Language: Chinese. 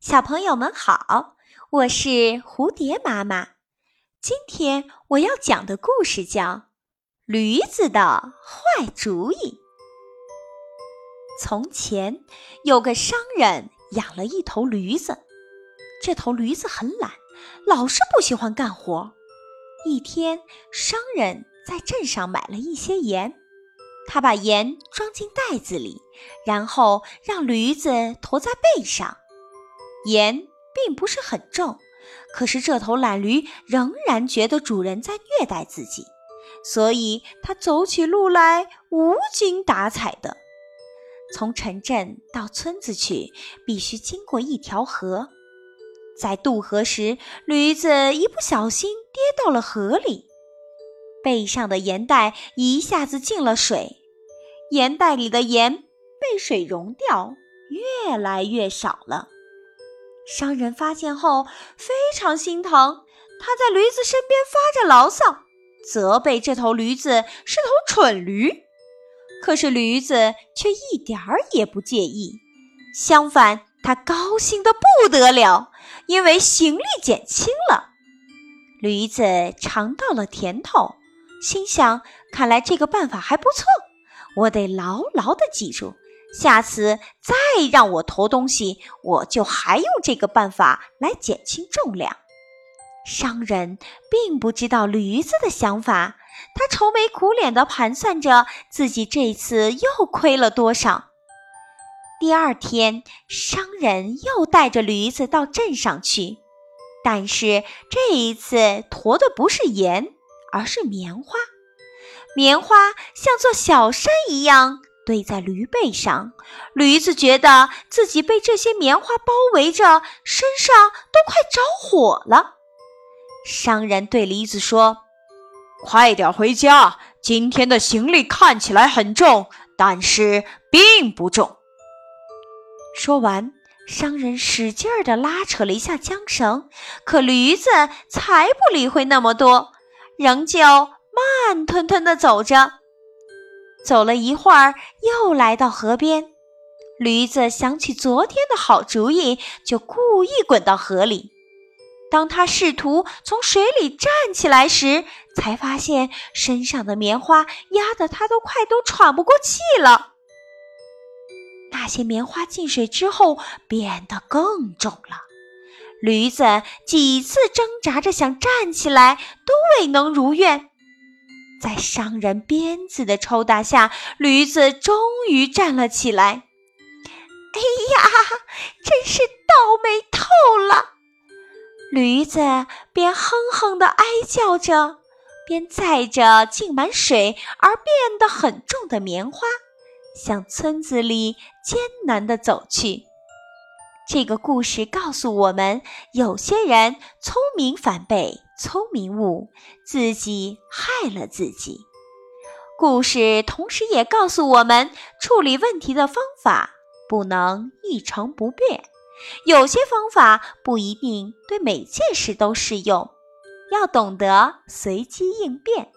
小朋友们好，我是蝴蝶妈妈。今天我要讲的故事叫《驴子的坏主意》。从前有个商人养了一头驴子，这头驴子很懒，老是不喜欢干活。一天，商人在镇上买了一些盐，他把盐装进袋子里，然后让驴子驮在背上。盐并不是很重，可是这头懒驴仍然觉得主人在虐待自己，所以它走起路来无精打采的。从城镇到村子去，必须经过一条河，在渡河时，驴子一不小心跌到了河里，背上的盐袋一下子进了水，盐袋里的盐被水溶掉，越来越少了。商人发现后非常心疼，他在驴子身边发着牢骚，责备这头驴子是头蠢驴。可是驴子却一点儿也不介意，相反，他高兴得不得了，因为行李减轻了。驴子尝到了甜头，心想：看来这个办法还不错，我得牢牢地记住。下次再让我驮东西，我就还用这个办法来减轻重量。商人并不知道驴子的想法，他愁眉苦脸地盘算着自己这次又亏了多少。第二天，商人又带着驴子到镇上去，但是这一次驮的不是盐，而是棉花。棉花像座小山一样。堆在驴背上，驴子觉得自己被这些棉花包围着，身上都快着火了。商人对驴子说：“快点回家，今天的行李看起来很重，但是并不重。”说完，商人使劲儿地拉扯了一下缰绳，可驴子才不理会那么多，仍旧慢吞吞地走着。走了一会儿，又来到河边。驴子想起昨天的好主意，就故意滚到河里。当他试图从水里站起来时，才发现身上的棉花压得他都快都喘不过气了。那些棉花进水之后变得更重了。驴子几次挣扎着想站起来，都未能如愿。在商人鞭子的抽打下，驴子终于站了起来。哎呀，真是倒霉透了！驴子边哼哼地哀叫着，边载着浸满水而变得很重的棉花，向村子里艰难地走去。这个故事告诉我们：有些人聪明反被聪明误，自己害了自己。故事同时也告诉我们，处理问题的方法不能一成不变，有些方法不一定对每件事都适用，要懂得随机应变。